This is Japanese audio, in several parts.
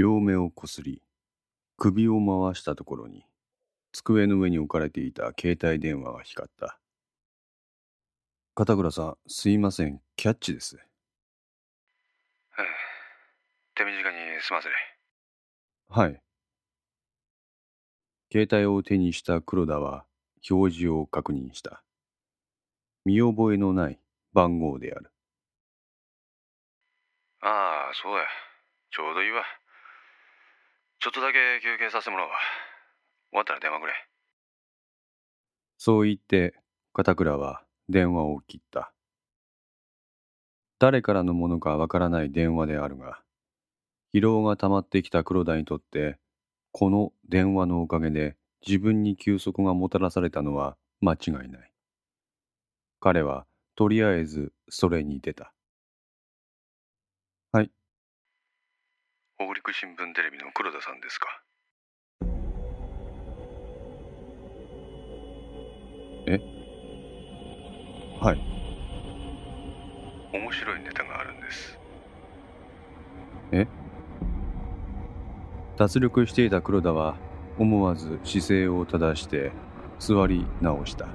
両目をこすり、首を回したところに、机の上に置かれていた携帯電話が光った。片倉さん、すいません、キャッチです。手短に済ませれ。はい。携帯を手にした黒田は表示を確認した。見覚えのない番号である。ああ、そうや。ちょうどいいわ。ちょっとだけ休憩させてもらうわ。終わったら電話くれ。そう言って、片倉は電話を切った。誰からのものかわからない電話であるが、疲労が溜まってきた黒田にとって、この電話のおかげで自分に休息がもたらされたのは間違いない。彼はとりあえずそれに出た。はい。北陸新聞テレビの黒田さんですか。え？はい。面白いネタがあるんです。え？脱力していた黒田は思わず姿勢を正して座り直した。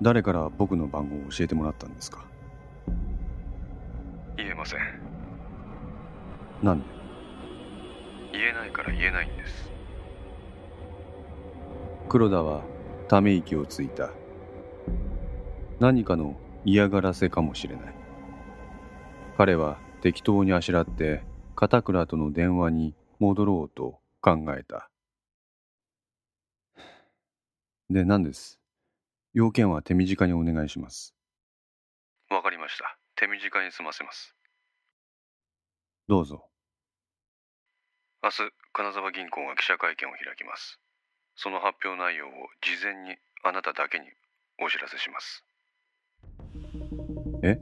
誰から僕の番号を教えてもらったんですか？言えませんなんで言えないから言えないんです黒田はため息をついた何かの嫌がらせかもしれない彼は適当にあしらって片倉との電話に戻ろうと考えたで何です？要件は手短にお願いします。わかりました。手短に済ませます。どうぞ。明日、金沢銀行が記者会見を開きます。その発表内容を事前にあなただけにお知らせします。え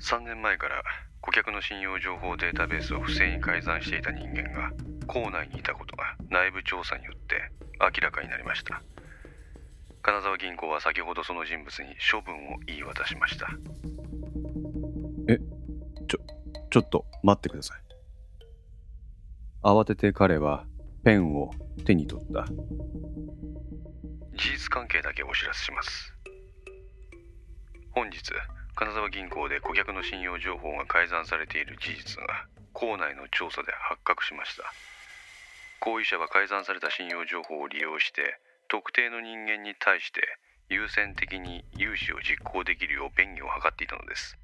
?3 年前から顧客の信用情報データベースを不正に改ざんしていた人間が校内にいたことが内部調査によって明らかになりました。金沢銀行は先ほどその人物に処分を言い渡しましたちょっと待ってください。慌てて彼はペンを手に取った。事実関係だけお知らせします。本日金沢銀行で顧客の信用情報が改ざんされている事実が校内の調査で発覚しました。行為者は改ざんされた信用情報を利用して特定の人間に対して優先的に融資を実行できるよう便宜を図っていたのです。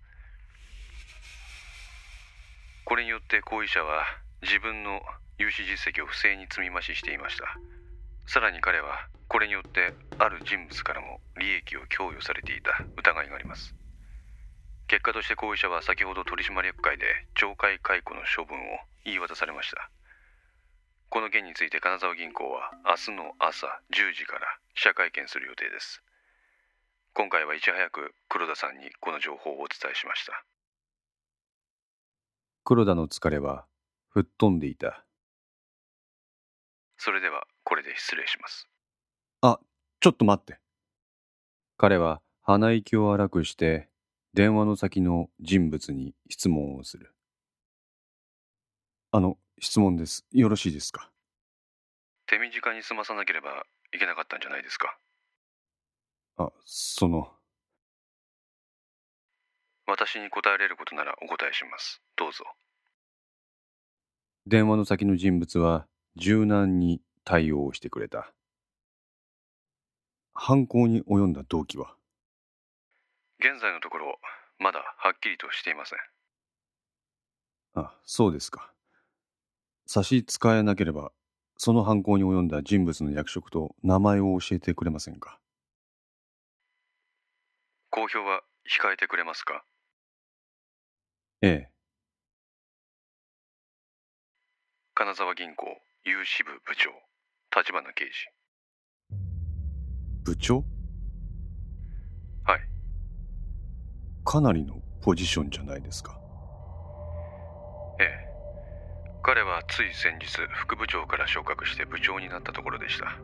これによって行為者は自分の融資実績を不正に積み増ししていました。さらに彼はこれによってある人物からも利益を供与されていた疑いがあります。結果として行為者は先ほど取締役会で懲戒解雇の処分を言い渡されました。この件について金沢銀行は明日の朝10時から記者会見する予定です。今回はいち早く黒田さんにこの情報をお伝えしました。黒田の疲れは吹っ飛んでいた。それではこれで失礼します。あちょっと待って。彼は鼻息を荒くして電話の先の人物に質問をする。あの質問です。よろしいですか？手短に済まさなければいけなかったんじゃないですか？あ、その。私に答えれることならお答えします。どうぞ。電話の先の人物は柔軟に対応してくれた。犯行に及んだ動機は？現在のところ、まだはっきりとしていません。あ、そうですか。差し支えなければ、その犯行に及んだ人物の役職と名前を教えてくれませんか？公表は控えてくれますか？ええ。金沢銀行融資部部長、立花刑事。部長？はい。かなりのポジションじゃないですか。ええ。彼はつい先日副部長から昇格して部長になったところでした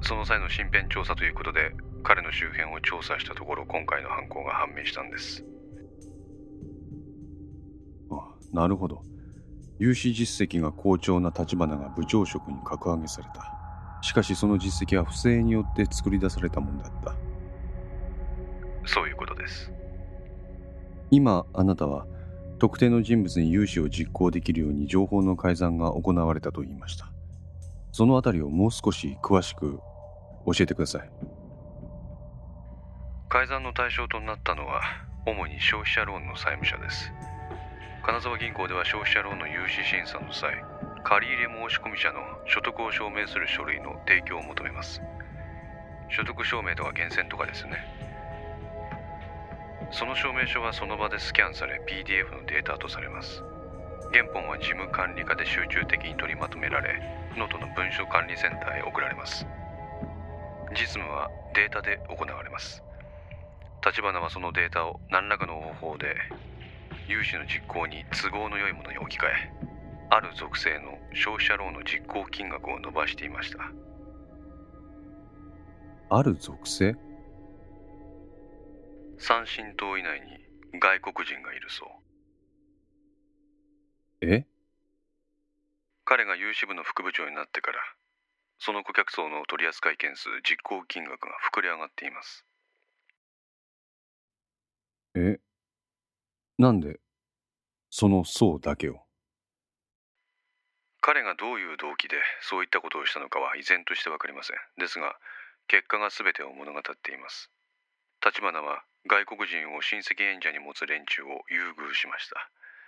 その際の身辺調査ということで彼の周辺を調査したところ今回の犯行が判明したんですなるほど。融資実績が好調な立花が部長職に格上げされた。しかしその実績は不正によって作り出されたものだった。そういうことです。今、あなたは特定の人物に融資を実行できるように情報の改ざんが行われたと言いました。そのあたりをもう少し詳しく教えてください。改ざんの対象となったのは主に消費者ローンの債務者です金沢銀行では消費者ローンの融資審査の際借入申込者の所得を証明する書類の提供を求めます。所得証明とか源泉とかですね。その証明書はその場でスキャンされ PDF のデータとされます。原本は事務管理課で集中的に取りまとめられ能登の文書管理センターへ送られます。実務はデータで行われます。立花はそのデータを何らかの方法で融資の実行に都合の良いものに置き換えある属性の消費者ローンの実行金額を伸ばしていました。ある属性？三神島以内に外国人がいるそう。え？彼が融資部の副部長になってからその顧客層の取扱件数実行金額が膨れ上がっています。え？なんで、その層だけを？彼がどういう動機でそういったことをしたのかは依然として分かりません。ですが、結果が全てを物語っています。立花は外国人を親戚演者に持つ連中を優遇しました。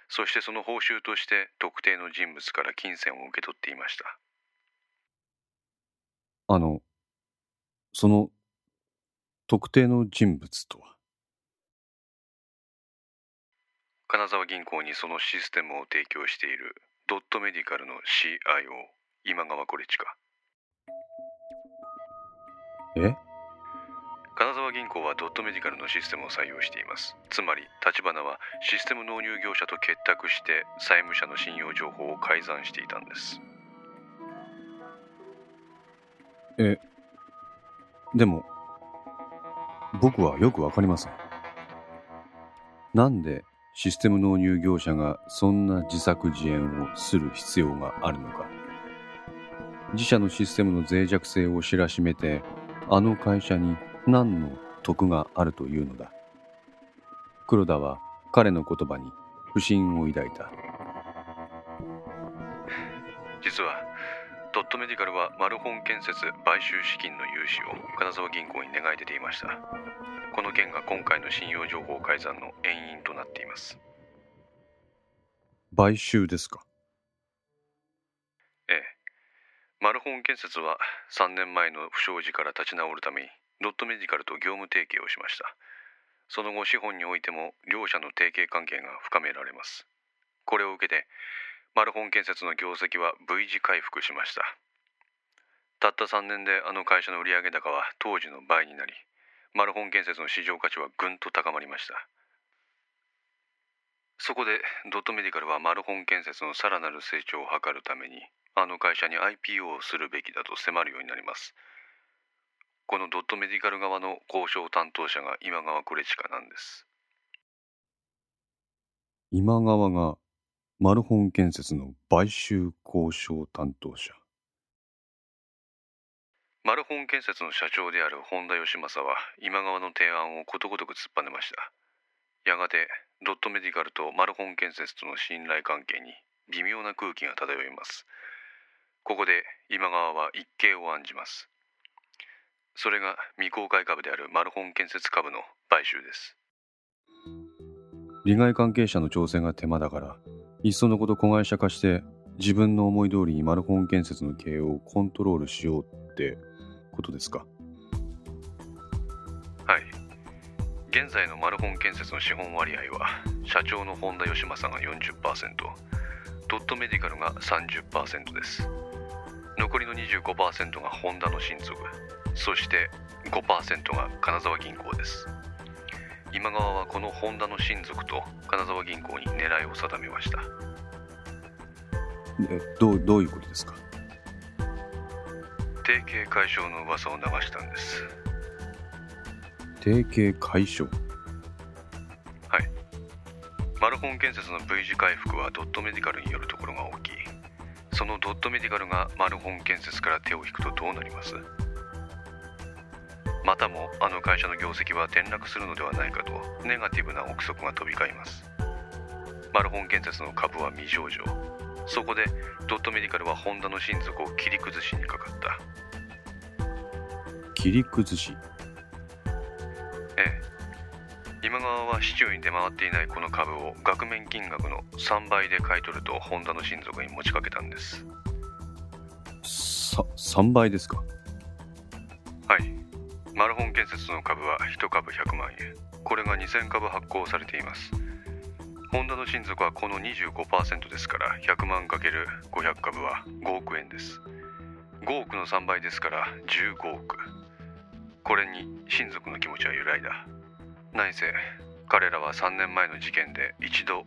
そしてその報酬として特定の人物から金銭を受け取っていました。あの、その特定の人物とは？金沢銀行にそのシステムを提供しているドットメディカルの CIO 今川コレチカえ？金沢銀行はドットメディカルのシステムを採用しています。つまり立花はシステム納入業者と結託して債務者の信用情報を改ざんしていたんです。え？でも僕はよくわかりません。なんでシステム納入業者がそんな自作自演をする必要があるのか。自社のシステムの脆弱性を知らしめてあの会社に何の得があるというのだ。黒田は彼の言葉に不信を抱いた。実はドットメディカルはマルホン建設買収資金の融資を金沢銀行に願い出ていました。この件が今回の信用情報改ざんの遠因となっています。買収ですか？ええ。マルホン建設は3年前の不祥事から立ち直るためにドットメディカルと業務提携をしました。その後資本においても両者の提携関係が深められます。これを受けてマルホン建設の業績は V 字回復しました。たった3年であの会社の売上高は当時の倍になりマルホン建設の市場価値はぐんと高まりました。そこでドットメディカルはマルホン建設のさらなる成長を図るためにあの会社に IPO をするべきだと迫るようになります。このドットメディカル側の交渉担当者が今川クレチカなんです。今川がマルホン建設の買収交渉担当者。マルホン建設の社長である本田義正は今川の提案をことごとく突っぱねました。やがてドットメディカルとマルホン建設との信頼関係に微妙な空気が漂います。ここで今川は一計を案じます。それが未公開株であるマルホン建設株の買収です。利害関係者の調整が手間だからいっそのこと子会社化して自分の思い通りにマルホン建設の経営をコントロールしようってことですか？はい。現在のマルホン建設の資本割合は社長の本田義正が40%ドットメディカルが30%です。残りの25%がホンダの親族そして5%が金沢銀行です。今川はこのホンダの親族と金沢銀行に狙いを定めました。えどうどういうことですか？提携解消の噂を流したんです。提携解消？はい。マルホン建設の V 字回復はドットメディカルによるところが大きい。そのドットメディカルがマルホン建設から手を引くとどうなります？またもあの会社の業績は転落するのではないかとネガティブな憶測が飛び交います。マルホン建設の株は未上場。そこでドットメディカルはホンダの親族を切り崩しにかかった。切り崩し？ええ。今川は市中に出回っていないこの株を額面金額の3倍で買い取るとホンダの親族に持ちかけたんです。さ3倍ですか？はいマルホン建設の株は1株100万円。これが2000株発行されています。ホンダの親族はこの25%ですから100万 ×500 株は5億円です。5億の3倍ですから15億。これに親族の気持ちは揺らいだ。何せ彼らは3年前の事件で一度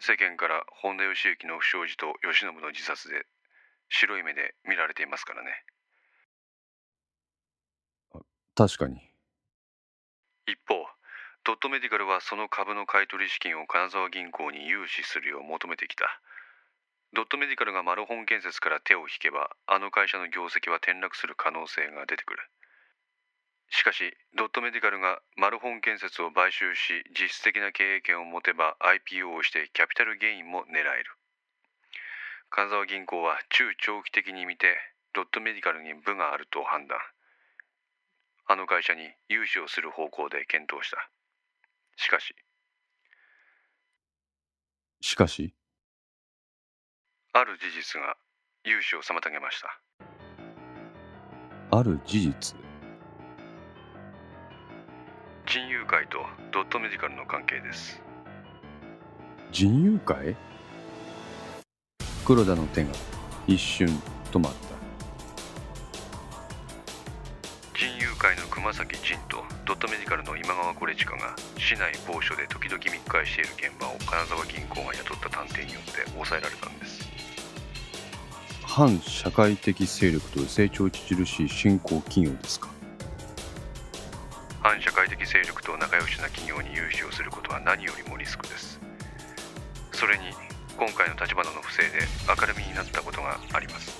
世間から本田義行の不祥事と慶喜の自殺で白い目で見られていますからね。確かに。一方ドットメディカルはその株の買取資金を金沢銀行に融資するよう求めてきた。ドットメディカルがマルホン建設から手を引けばあの会社の業績は転落する可能性が出てくる。しかしドットメディカルがマルホン建設を買収し実質的な経営権を持てば IPO をしてキャピタルゲインも狙える。金沢銀行は中長期的に見てドットメディカルに部があると判断。あの会社に融資をする方向で検討した。しかし。しかし。ある事実が融資を妨げました。ある事実。人友会とドットメディカルの関係です。人友会？黒田の手が一瞬止まった熊崎仁とドットメディカルの今川コレチカが市内某所で時々密会している現場を金沢銀行が雇った探偵によって抑えられたんです。反社会的勢力と成長著しい新興企業ですか？反社会的勢力と仲良しな企業に融資をすることは何よりもリスクです。それに今回の立花の不正で明るみになったことがあります。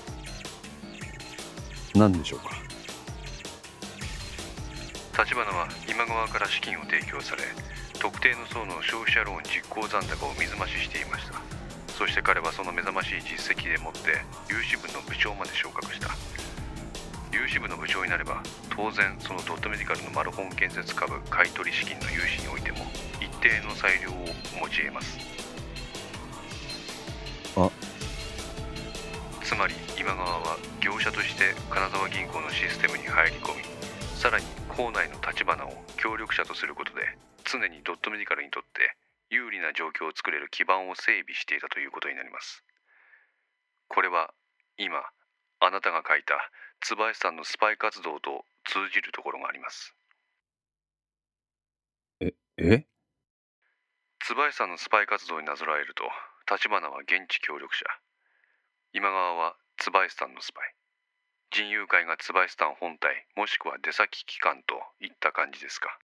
何でしょうか？立花は今川から資金を提供され特定の層の消費者ローン実行残高を水増ししていました。そして彼はその目覚ましい実績でもって融資部の部長まで昇格した。融資部の部長になれば当然そのドットメディカルのマルホン建設株買取資金の融資においても一定の裁量を持ち得ます。あ。つまり今川は業者として金沢銀行のシステムに入り込みさらに校内の立花を協力者とすることで常にドットメディカルにとって有利な状況を作れる基盤を整備していたということになります。これは今あなたが書いた椿さんのスパイ活動と通じるところがあります。ええ？椿さんのスパイ活動になぞらえると立花は現地協力者。今川は椿さんのスパイ人友会が椿さん本体もしくは出先機関といった感じですか？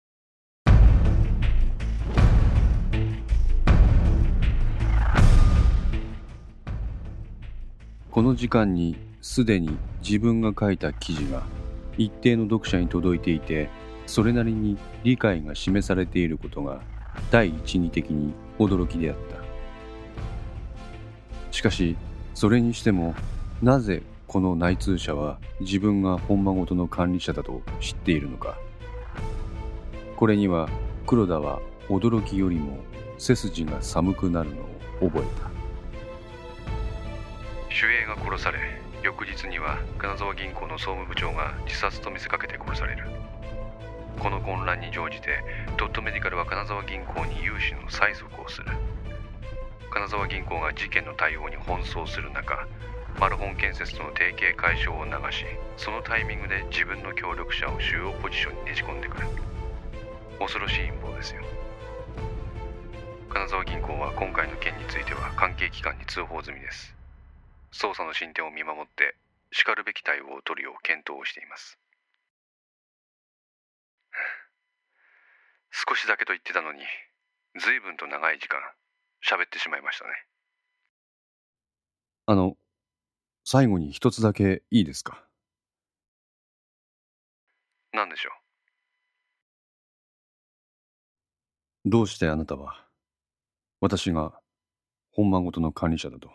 この時間にすでに自分が書いた記事が一定の読者に届いていてそれなりに理解が示されていることが第一義的に驚きであった。しかしそれにしてもなぜこの内通者は自分が本間ごとの管理者だと知っているのか。これには黒田は驚きよりも背筋が寒くなるのを覚えた。守衛が殺され翌日には金沢銀行の総務部長が自殺と見せかけて殺される。この混乱に乗じてドットメディカルは金沢銀行に融資の催促をする。金沢銀行が事件の対応に奔走する中マルホン建設との提携解消を流しそのタイミングで自分の協力者を主要ポジションにねじ込んでくる。恐ろしい陰謀ですよ。金沢銀行は今回の件については関係機関に通報済みです。捜査の進展を見守ってしかるべき対応を取るよう検討をしています。少しだけと言ってたのに随分と長い時間喋ってしまいましたね。あの、最後に一つだけいいですか？何でしょどうしてあなたは、私が本間ごとの管理者だと？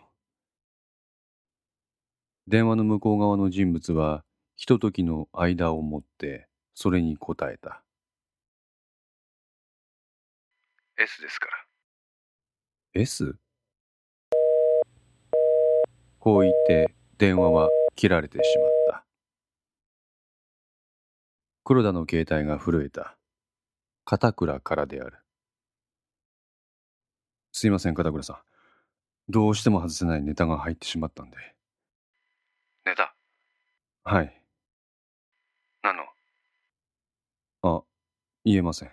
電話の向こう側の人物は、ひとときの間をもって、それに答えた。う ?S ですから。S? こう言って電話は切られてしまった。黒田の携帯が震えた。片倉からである。すいません、片倉さん。どうしても外せないネタが入ってしまったんで。ネタ？はい。何の？あ、言えません。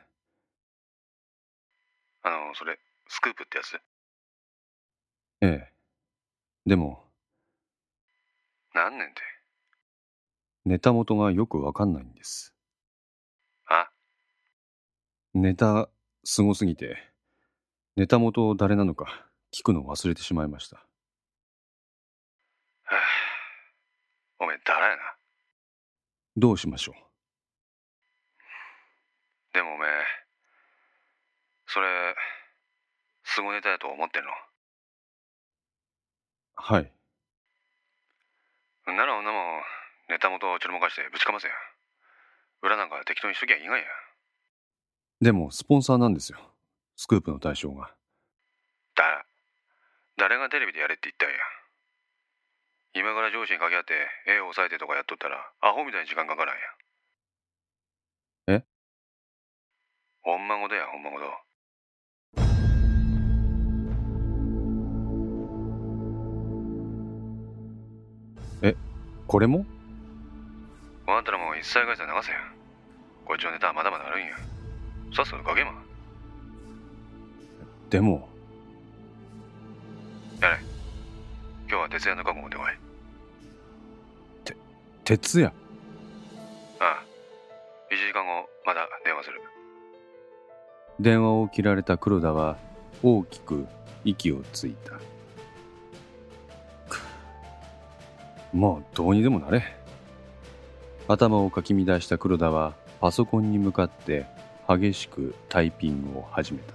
あの、それ、スクープってやつ？ええ。でも、何年って。ネタ元がよくわかんないんです。あネタ、すごすぎて、ネタ元誰なのか聞くの忘れてしまいました。はあ、おめえ、だらやな？どうしましょでもおめえ、それ、すごネタやと思ってんの？うはい。なら女もネタ元をちょろまかしてぶちかませや。裏なんか適当にしときゃいいがや。でも、スポンサーなんですよ。スクープの対象が。だ、誰がテレビでやれって言ったんや。今から上司に掛け合って絵を押さえてとかやっとったらアホみたいに時間かからんや。えほんまごとや、ほんまごと。これも？あんたらもう一切返せ流せや。こっちのネタはまだまだあるんや。さっさと書けま。でも、やれ。今日は徹夜の覚悟持ってこい。鉄や。ああ。1時間後、また電話する。電話を切られた黒田は、大きく息をついた。もうどうにでもなれ。頭をかき乱した黒田はパソコンに向かって激しくタイピングを始めた。